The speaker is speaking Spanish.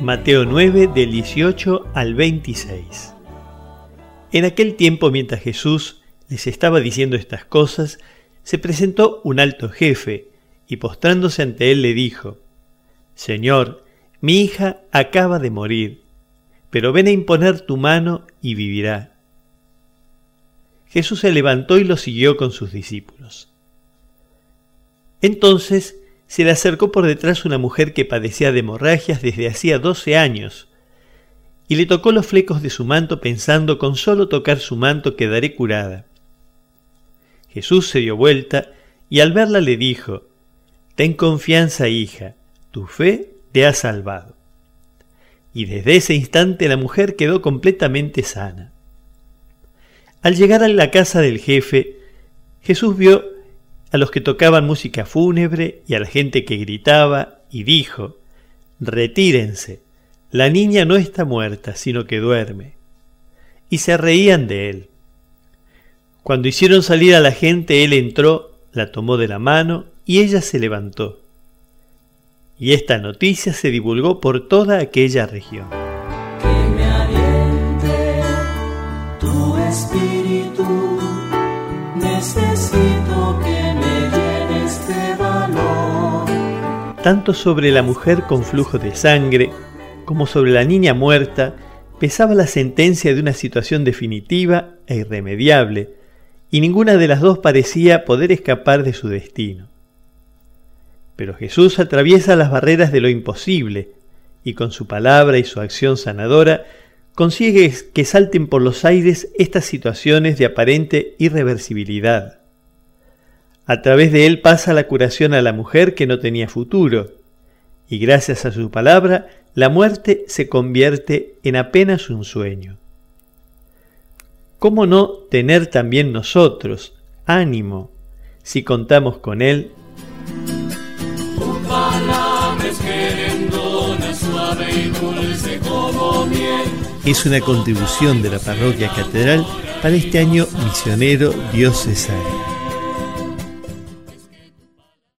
Mateo 9 del 18 al 26. En aquel tiempo mientras Jesús les estaba diciendo estas cosas, se presentó un alto jefe y postrándose ante él le dijo, Señor, mi hija acaba de morir, pero ven a imponer tu mano y vivirá. Jesús se levantó y lo siguió con sus discípulos. Entonces se le acercó por detrás una mujer que padecía de hemorragias desde hacía doce años, y le tocó los flecos de su manto pensando con solo tocar su manto quedaré curada. Jesús se dio vuelta y al verla le dijo, Ten confianza, hija, tu fe te ha salvado. Y desde ese instante la mujer quedó completamente sana. Al llegar a la casa del jefe, Jesús vio a los que tocaban música fúnebre y a la gente que gritaba y dijo, Retírense, la niña no está muerta, sino que duerme. Y se reían de él. Cuando hicieron salir a la gente, él entró, la tomó de la mano y ella se levantó. Y esta noticia se divulgó por toda aquella región. Tanto sobre la mujer con flujo de sangre como sobre la niña muerta pesaba la sentencia de una situación definitiva e irremediable, y ninguna de las dos parecía poder escapar de su destino. Pero Jesús atraviesa las barreras de lo imposible y con su palabra y su acción sanadora consigue que salten por los aires estas situaciones de aparente irreversibilidad. A través de él pasa la curación a la mujer que no tenía futuro, y gracias a su palabra la muerte se convierte en apenas un sueño. ¿Cómo no tener también nosotros ánimo si contamos con Él? Es una contribución de la parroquia catedral para este año misionero diocesano.